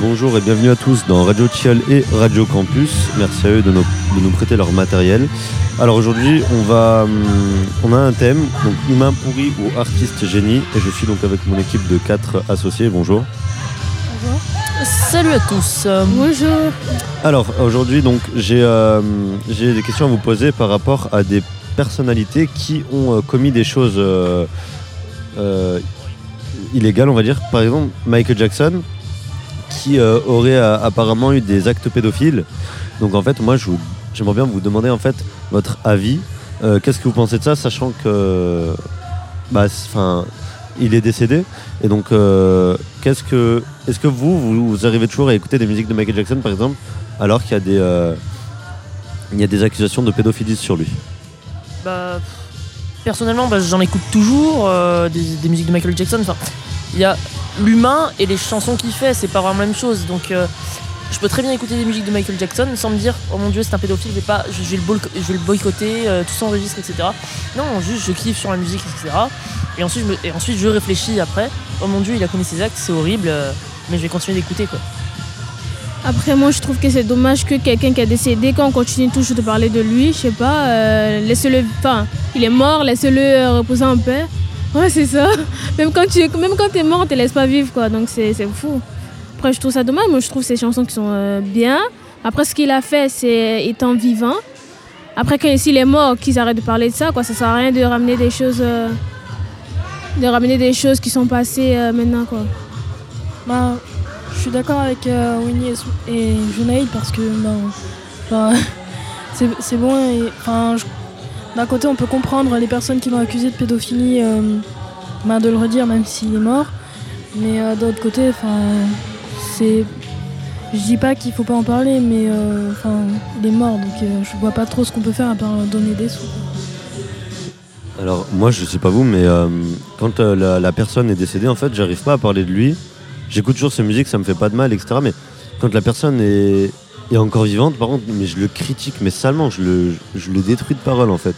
Bonjour et bienvenue à tous dans Radio Chial et Radio Campus. Merci à eux de nous, de nous prêter leur matériel. Alors aujourd'hui, on va, hum, on a un thème, donc humain pourri ou artiste génie. Et je suis donc avec mon équipe de quatre associés. Bonjour. Salut à tous. Bonjour. Alors aujourd'hui, donc j'ai euh, j'ai des questions à vous poser par rapport à des personnalités qui ont euh, commis des choses euh, euh, illégales, on va dire. Par exemple, Michael Jackson, qui euh, aurait euh, apparemment eu des actes pédophiles. Donc en fait, moi, j'aimerais bien vous demander en fait votre avis. Euh, Qu'est-ce que vous pensez de ça, sachant que, bah, enfin, il est décédé. Et donc, qu'est-ce que, est-ce que vous, vous, arrivez toujours à écouter des musiques de Michael Jackson, par exemple, alors qu'il y a des, il y a des accusations de pédophilie sur lui? Bah, personnellement, bah, j'en écoute toujours des, des musiques de Michael Jackson. Enfin, il y a l'humain et les chansons qu'il fait, c'est pas vraiment la même chose. Donc, euh, je peux très bien écouter des musiques de Michael Jackson sans me dire, oh mon dieu, c'est un pédophile, je vais, pas, je, le, boycotter, euh, tout s'enregistre, etc. Non, juste je kiffe sur la musique, etc. Et ensuite, je réfléchis après, oh mon dieu, il a commis ses actes, c'est horrible, euh, mais je vais continuer d'écouter quoi. Après, moi, je trouve que c'est dommage que quelqu'un qui est décédé, quand on continue toujours de parler de lui, je sais pas, laissez-le. Enfin, il est mort, laissez-le reposer en paix. Ouais, c'est ça. Même quand tu même quand es mort, on te laisse pas vivre, quoi. Donc, c'est fou. Après, je trouve ça dommage. Moi, je trouve ces chansons qui sont euh, bien. Après, ce qu'il a fait, c'est étant vivant. Après, s'il est mort, qu'ils arrêtent de parler de ça, quoi. Ça sert à rien de ramener des choses. euh, de ramener des choses qui sont passées euh, maintenant, quoi. Bah, je suis d'accord avec Winnie et, et Junaid parce que ben, enfin, c'est bon. D'un côté, on peut comprendre les personnes qui l'ont accusé de pédophilie, euh, ben, de le redire même s'il est mort. Mais euh, d'autre côté, enfin, c'est. Je dis pas qu'il faut pas en parler, mais euh, il est mort, donc je vois pas trop ce qu'on peut faire à part donner des sous. Alors moi je sais pas vous mais quand la, la personne est décédée en fait j'arrive pas à parler de lui. J'écoute toujours ses musiques, ça me fait pas de mal, etc. Mais quand la personne est, est encore vivante, par contre, mais je le critique, mais salement, je le, je le détruis de parole en fait.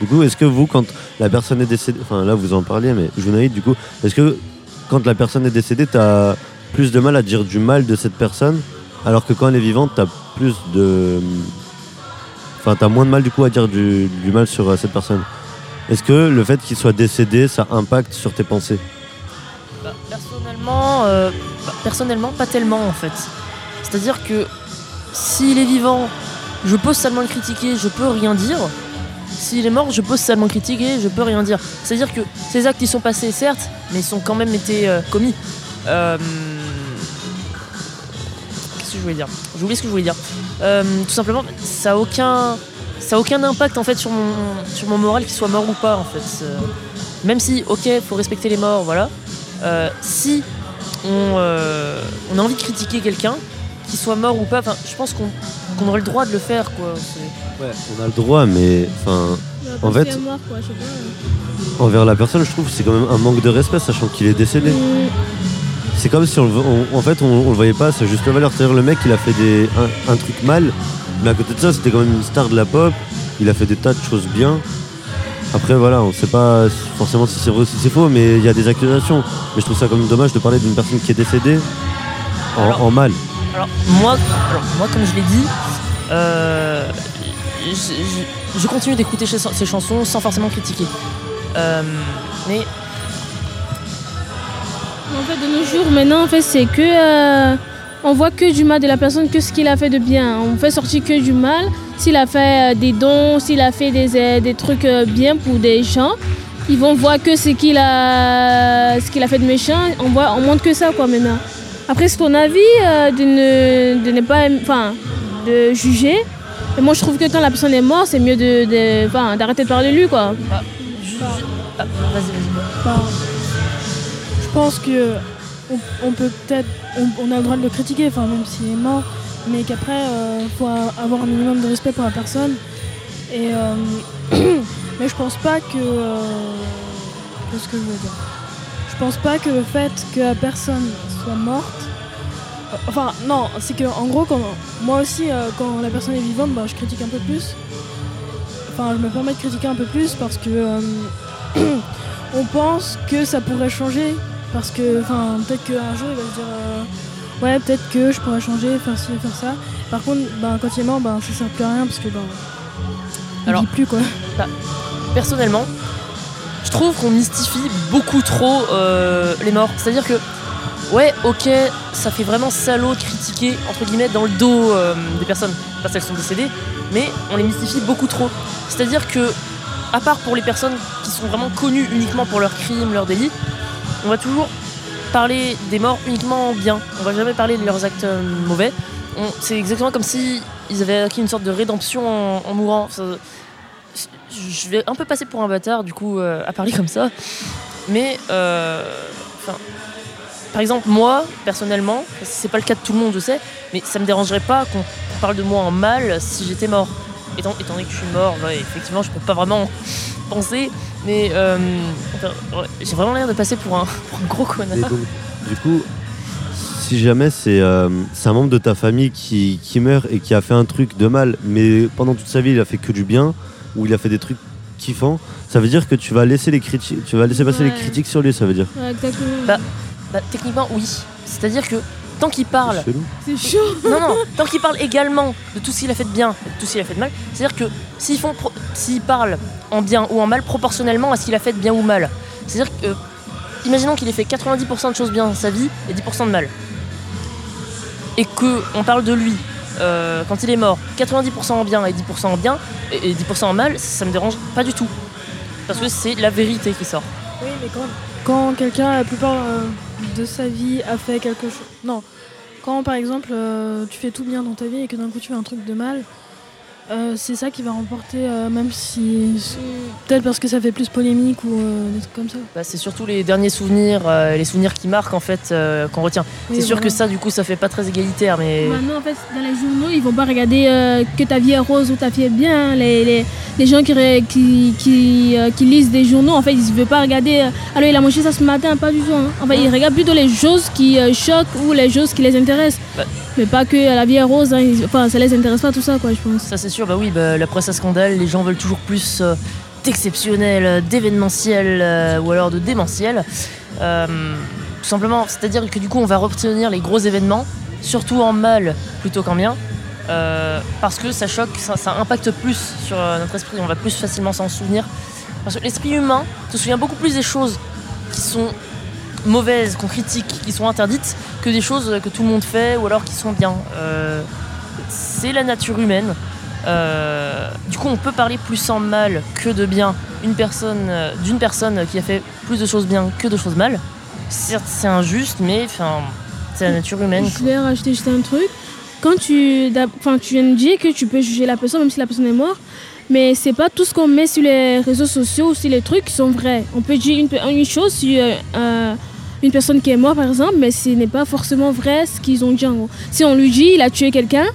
Du coup, est-ce que vous, quand la personne est décédée, enfin là vous en parliez, mais Junaïd, du coup, est-ce que quand la personne est décédée, t'as plus de mal à dire du mal de cette personne, alors que quand elle est vivante, t'as plus de, enfin t'as moins de mal du coup à dire du, mal sur euh, cette personne? Est-ce que le fait qu'il soit décédé, ça impacte sur tes pensées? Bah, personnellement, euh, bah, personnellement, pas tellement en fait. C'est-à-dire que s'il est vivant, je peux seulement le critiquer, je peux rien dire. S'il est mort, je peux seulement le critiquer, je peux rien dire. C'est-à-dire que ces actes ils sont passés, certes, mais ils ont quand même été euh, commis. Euh, Qu'est-ce que je voulais dire? J'ai oublié ce que je voulais dire. Euh, tout simplement, ça a aucun, ça a aucun impact en fait sur mon, sur mon moral qu'il soit mort ou pas en fait. Même si, ok, faut respecter les morts, voilà. Si on, on a envie de critiquer quelqu'un, qu'il soit mort ou pas, enfin, je pense qu'on aurait le droit de le faire, quoi. C'est- Ouais, on a le droit, mais enfin, En fait- Quand il est mort, quoi, je sais pas. envers la personne, je trouve que c'est quand même un manque de respect, sachant qu'il est décédé. Mm. C'est comme si on, on- en fait, on, on le voyait pas à sa juste valeur. C'est-à-dire le mec, il a fait des, un, un truc mal, mais à côté de ça, c'était quand même une star de la pop. Il a fait des tas de choses bien. Après, voilà, on sait pas forcément si c'est vrai ou si c'est faux, mais il y a des accusations. Mais je trouve ça quand même dommage de parler d'une personne qui est décédée en, Alors- en mal. Alors moi, moi comme je l'ai dit, euh, je, continue d'écouter ces, chansons sans forcément critiquer. Euh, mais En fait, de nos jours, maintenant, en fait, c'est que. euh, on voit que du mal de la personne, que ce qu'il a fait de bien. On fait sortir que du mal. S'il a fait des dons, s'il a fait des, des trucs bien pour des gens, ils vont voir que ce qu'il a, ce qu'il a fait de méchant. On, voit, on montre que ça, quoi, maintenant. Après, c'est ton avis euh, de, ne, de ne pas. Enfin, de juger. Et moi, je trouve que quand la personne est morte, c'est mieux de, d'arrêter de parler de lui, quoi. je- je- ah, vas-y, vas-y. Bah, je pense que on, on peut peut-être, on, on a le droit de le critiquer, enfin même s'il est mort, mais qu'après, il faut a- avoir un minimum de respect pour la personne. Et euh, mais je pense pas que, euh, qu'est-ce que je veux dire? Je pense pas que le fait que la personne soit morte, enfin non, c'est que en gros, quand, moi aussi, euh, quand la personne est vivante, bah, je critique un peu plus. Enfin, je me permets de critiquer un peu plus parce que euh, on pense que ça pourrait changer parce que enfin peut-être qu'un jour il va se dire euh, ouais, peut-être que je pourrais changer, faire ci, faire ça. Par contre, ben, quand il est mort, ben, ça sert plus à rien parce que ben, il Alors- vit plus quoi. personnellement, je trouve qu'on mystifie beaucoup trop les morts. C'est-à-dire que, ouais, ok, ça fait vraiment salaud de critiquer, entre guillemets, dans le dos euh, des personnes parce qu'elles sont décédées, mais on les mystifie beaucoup trop. C'est-à-dire que, à part pour les personnes qui sont vraiment connues uniquement pour leurs crimes, leurs délits, on va toujours parler des morts uniquement en bien. On va jamais parler de leurs actes euh, mauvais. C'est exactement comme si ils avaient acquis une sorte de rédemption en, mourant. Je vais un peu passer pour un bâtard du coup euh, à parler comme ça mais euh, enfin par exemple moi personnellement c'est pas le cas de tout le monde je sais mais ça me dérangerait pas qu'on parle de moi en mal si j'étais mort étant, étant donné que je suis mort ouais, effectivement je peux pas vraiment penser mais euh, j'ai vraiment l'air de passer pour un, pour un gros Et connard donc, du coup, si jamais c'est euh, c'est un membre de ta famille qui, qui meurt et qui a fait un truc de mal, mais pendant toute sa vie il a fait que du bien, ou il a fait des trucs kiffants, ça veut dire que tu vas laisser les critiques, tu vas laisser passer les critiques sur lui, ça veut dire. Ouais, exactement. Bah. Bah, techniquement oui c'est à dire que tant qu'il parle C'est chelou. c'est chaud. Non, non, tant qu'il parle également de tout ce qu'il a fait de bien et de tout ce qu'il a fait de mal, c'est-à-dire que s'ils font pro- s'ils parlent en bien ou en mal proportionnellement à ce qu'il a fait de bien ou mal, c'est-à-dire que, euh, imaginons qu'il ait fait 90% de choses bien dans sa vie et 10% de mal, et que on parle de lui euh, quand il est mort, 90% en bien et 10% en bien et, et 10% en mal, ça me dérange pas du tout, parce que c'est la vérité qui sort. Oui, mais quand, quand quelqu'un, la plupart euh, de sa vie, a fait quelque chose. Non. Quand par exemple, euh, tu fais tout bien dans ta vie et que d'un coup tu fais un truc de mal, euh, c'est ça qui va remporter, euh, même si. Peut-être parce que ça fait plus polémique ou euh, des trucs comme ça. Bah, c'est surtout les derniers souvenirs, les souvenirs qui marquent en fait qu'on retient. Oui, c'est sûr voilà. que ça, du coup, ça fait pas très égalitaire, mais. Maintenant, en fait, dans les journaux, ils vont pas regarder que ta vie est rose ou ta vie est bien. Les, les, les gens qui, qui, qui, qui lisent des journaux, en fait, ils ne veulent pas regarder. alors, il a mangé ça ce matin, pas du tout. hein. En fait, ils regardent plutôt les choses qui choquent ou les choses qui les intéressent. Bah. Mais pas que la vie est rose. hein. Enfin, ça les intéresse pas tout ça, quoi, je pense. Ça c'est bah oui, bah, la presse à scandale, les gens veulent toujours plus euh, d'exceptionnel, euh, d'événementiel euh, ou alors de démentiel. Tout simplement, c'est-à-dire que du coup on va retenir les gros événements, surtout en mal plutôt qu'en bien, parce que ça choque, ça, impacte plus sur notre esprit, on va plus facilement s'en souvenir. Parce que l'esprit humain se souvient beaucoup plus des choses qui sont mauvaises, qu'on critique, qui sont interdites, que des choses que tout le monde fait ou alors qui sont bien. C'est la nature humaine. Euh, du coup, on peut parler plus en mal que de bien une personne, euh, d'une personne qui a fait plus de choses bien que de choses mal. Certes, c'est injuste, mais enfin, c'est la nature humaine. Je vais rajouter juste un truc. Quand tu, viens de dire que tu peux juger la personne même si la personne est morte, mais c'est pas tout ce qu'on met sur les réseaux sociaux ou sur les trucs qui sont vrais. On peut dire une, chose sur euh, euh, une personne qui est morte par exemple, mais ce n'est pas forcément vrai ce qu'ils ont dit en gros. Si on lui dit il a tué quelqu'un,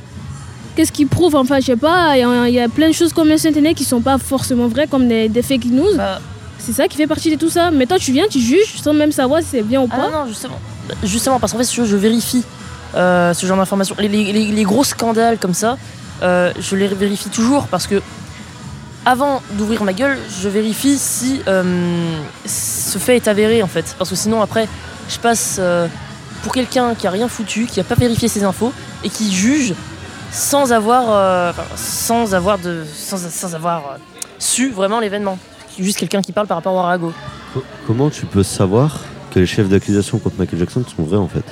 qu'est-ce qu'il prouve Enfin, je sais pas, il y, a- il y a plein de choses comme sur internet qui sont pas forcément vraies, comme des, des fake news. Bah, C'est ça qui fait partie de tout ça. Mais toi, tu viens, tu juges sans même savoir si c'est bien ou ah pas. non, non, justement. Justement, parce qu'en fait, veux, je vérifie euh, ce genre d'informations. Les, les- les- les gros scandales comme ça, euh, je les vérifie toujours parce que avant d'ouvrir ma gueule, je vérifie si euh, ce fait est avéré en fait. Parce que sinon, après, je passe pour quelqu'un qui a rien foutu, qui a pas vérifié ses infos et qui juge sans avoir, euh, sans avoir, de, sans, sans avoir euh, su vraiment l'événement. Juste quelqu'un qui parle par rapport au Arago. Co- Comment tu peux savoir que les chefs d'accusation contre Michael Jackson sont vrais en fait?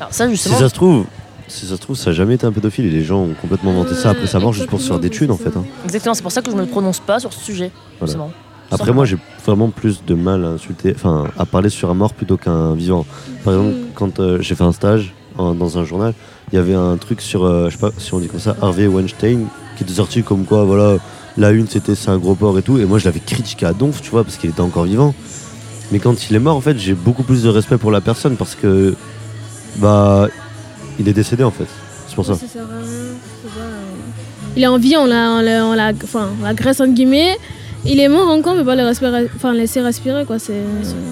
Alors ça, Si ça se trouve, si ça se trouve, ça n'a jamais été un pédophile et les gens ont complètement inventé ça après sa mort juste pour se faire des thunes en fait. hein. exactement, c'est pour ça que je ne me prononce pas sur ce sujet. Voilà. Après moi j'ai vraiment plus de mal à insulter, enfin à parler sur un mort plutôt qu'un vivant. Par exemple, Mm. quand euh, j'ai fait un stage en- dans un journal, il y avait un truc sur, euh, je sais pas si on dit comme ça, Harvey Weinstein, qui était sorti comme quoi, voilà, la une c'était c'est un gros porc et tout, et moi je l'avais critiqué à donf, tu vois, parce qu'il était encore vivant. Mais quand il est mort, en fait, j'ai beaucoup plus de respect pour la personne parce que, bah, il est décédé en fait. C'est pour ça. Ça sert à rien, c'est pas, euh, Il est en vie, on l'a, on l'a, on l'a- enfin, on la graisse entre guillemets. Il est mort encore, mais pas le respirer, enfin, laisser respirer quoi. C'est.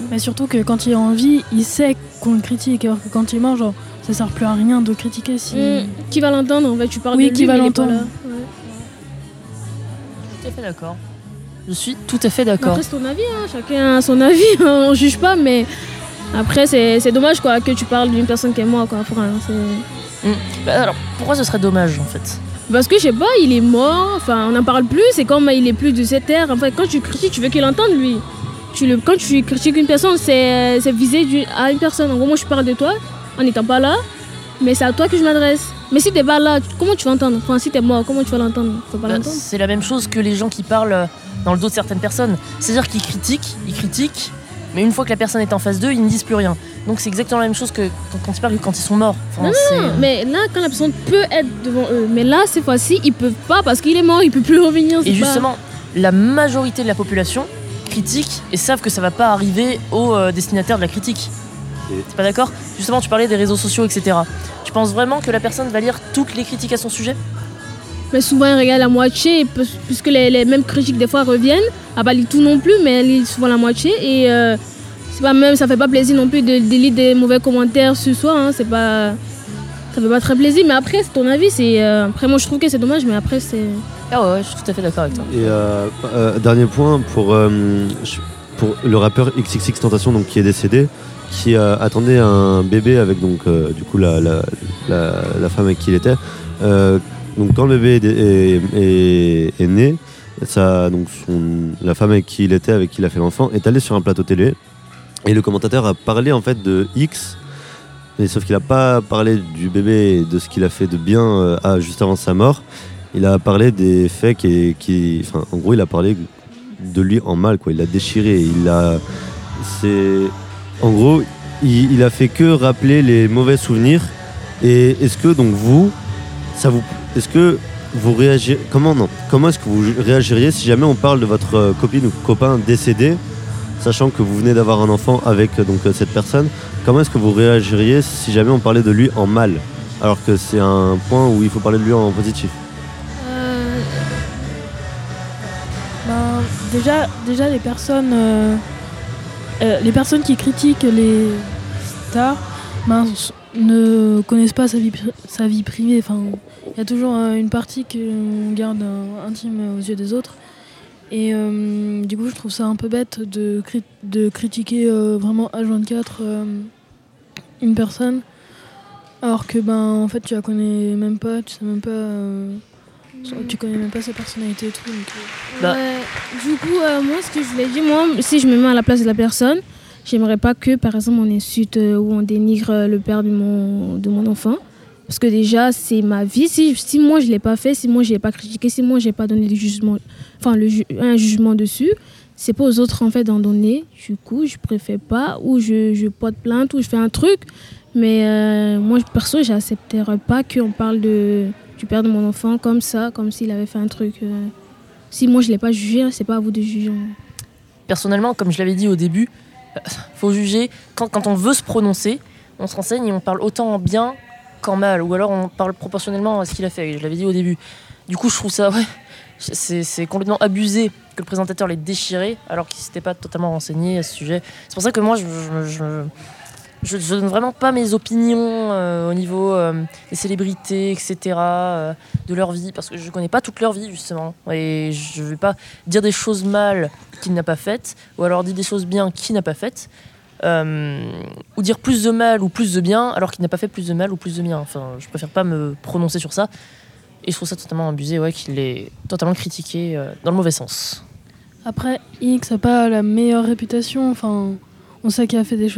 Mais surtout que quand il est en vie, il sait qu'on le critique. Alors que quand il est mort, genre, ça sert plus à rien de critiquer si. Mm. Qui va l'entendre en fait Tu parles Oui, de qui lui, va est pas l'entendre. Tout à fait d'accord. Je suis tout à fait d'accord. Après, c'est ton avis, hein. chacun a son avis, on juge pas, mais Après, c'est c'est dommage quoi, que tu parles d'une personne qui est morte. Quoi. Enfin, c'est- Bah, alors, pourquoi ce serait dommage en fait? Parce que je sais pas, il est mort, enfin on n'en parle plus, c'est comme il est plus de cette terre. En fait, quand tu critiques, tu veux qu'il entende lui. Tu le, quand tu critiques une personne, c'est c'est visé du- à une personne. En gros, moi je parle de toi en n'étant pas là, mais c'est à toi que je m'adresse. Mais si t'es pas là, comment tu vas entendre? Enfin, si t'es mort, comment tu vas l'entendre? L'entendre. C'est la même chose que les gens qui parlent euh, dans le dos de certaines personnes. C'est-à-dire qu'ils critiquent, ils critiquent, mais une fois que la personne est en face d'eux, ils ne disent plus rien. Donc c'est exactement la même chose que quand, ils parlent quand ils sont morts. Enfin, c'est- Mais là, quand la personne peut être devant eux, mais là, cette fois-ci, ils peuvent pas parce qu'il est mort, il peut plus revenir. Et pas- justement, la majorité de la population critique et savent que ça va pas arriver aux euh, destinataires de la critique. Et- T'es pas d'accord? Justement, tu parlais des réseaux sociaux, etc. Tu penses vraiment que la personne va lire toutes les critiques à son sujet? Mais souvent, il regarde la moitié, puisque les, les mêmes critiques des fois reviennent. Elle pas lire tout non plus, mais elle lit souvent la moitié. Et euh, c'est pas même, ça fait pas plaisir non plus de, de lire des mauvais commentaires sur soi. hein, c'est pas, ça fait pas très plaisir. Mais après, c'est ton avis. C'est euh, après, moi, je trouve que c'est dommage, mais après, c'est. Ah ouais, ouais, je suis tout à fait d'accord avec toi. Et euh, euh, dernier point pour, euh, pour le rappeur XXX Tentation donc, qui est décédé, qui attendait un bébé avec donc euh, du coup la, la, femme avec qui il était. Euh, donc quand le bébé est, est, né, ça, donc la femme avec qui il était, avec qui il a fait l'enfant, est allée sur un plateau télé et le commentateur a parlé en fait de X. Mais sauf qu'il n'a pas parlé du bébé et de ce qu'il a fait de bien euh, juste avant sa mort. Il a parlé des faits qui, qui, en gros, il a parlé de lui en mal, quoi. Il l'a déchiré. Il c'est, en gros, il, a fait que rappeler les mauvais souvenirs. Et est-ce que donc vous, ça vous, est-ce que vous réagirez, comment non, comment est-ce que vous réagiriez si jamais on parle de votre euh, copine ou copain décédé, sachant que vous venez d'avoir un enfant avec euh, donc euh, cette personne, comment est-ce que vous réagiriez si jamais on parlait de lui en mal, alors que c'est un point où il faut parler de lui en positif? Ben, déjà, déjà les personnes, euh, les personnes qui critiquent les stars, ben, ne connaissent pas sa vie, privée. Enfin, il y a toujours euh, une partie qu'on garde euh, intime aux yeux des autres. Et du coup, je trouve ça un peu bête de, cri- de critiquer vraiment H24 euh, une personne, alors que ben en fait tu la connais même pas, tu sais même pas, tu connais même pas sa personnalité et tout. donc, euh, Bah. Ouais, du coup, euh, moi, ce que je voulais dire, moi, si je me mets à la place de la personne, j'aimerais pas que, par exemple, on insulte euh, ou on dénigre euh, le père de mon, de mon enfant. Parce que déjà, c'est ma vie. Si, si moi, je l'ai pas fait, si moi, je l'ai pas critiqué, si moi, j'ai pas donné de jugement, enfin, le ju- un jugement dessus, c'est pas aux autres, en fait, d'en donner. Du coup, je préfère pas, ou je, je porte plainte, ou je fais un truc. Mais euh, moi, perso, j'accepterais pas qu'on parle de, du père de mon enfant comme ça, comme s'il avait fait un truc. euh, si moi je l'ai pas jugé, c'est pas à vous de juger. Personnellement, comme je l'avais dit au début, euh, faut juger quand, quand on veut se prononcer, on se renseigne et on parle autant en bien qu'en mal, ou alors on parle proportionnellement à ce qu'il a fait. Je l'avais dit au début. Du coup, je trouve ça, ouais, c'est complètement abusé que le présentateur l'ait déchiré alors qu'il s'était pas totalement renseigné à ce sujet. C'est pour ça que moi, je, je- je donne vraiment pas mes opinions euh, au niveau euh, des célébrités, etc., euh, de leur vie, parce que je connais pas toute leur vie justement, et je vais pas dire des choses mal qu'il n'a pas faites, ou alors dire des choses bien qu'il n'a pas faites, ou dire plus de mal ou plus de bien alors qu'il n'a pas fait plus de mal ou plus de bien. Enfin, je préfère pas me prononcer sur ça. Et je trouve ça totalement abusé, ouais, qu'il est totalement critiqué dans le mauvais sens. Après, X n'a pas la meilleure réputation. Enfin, on sait qu'il a fait des choses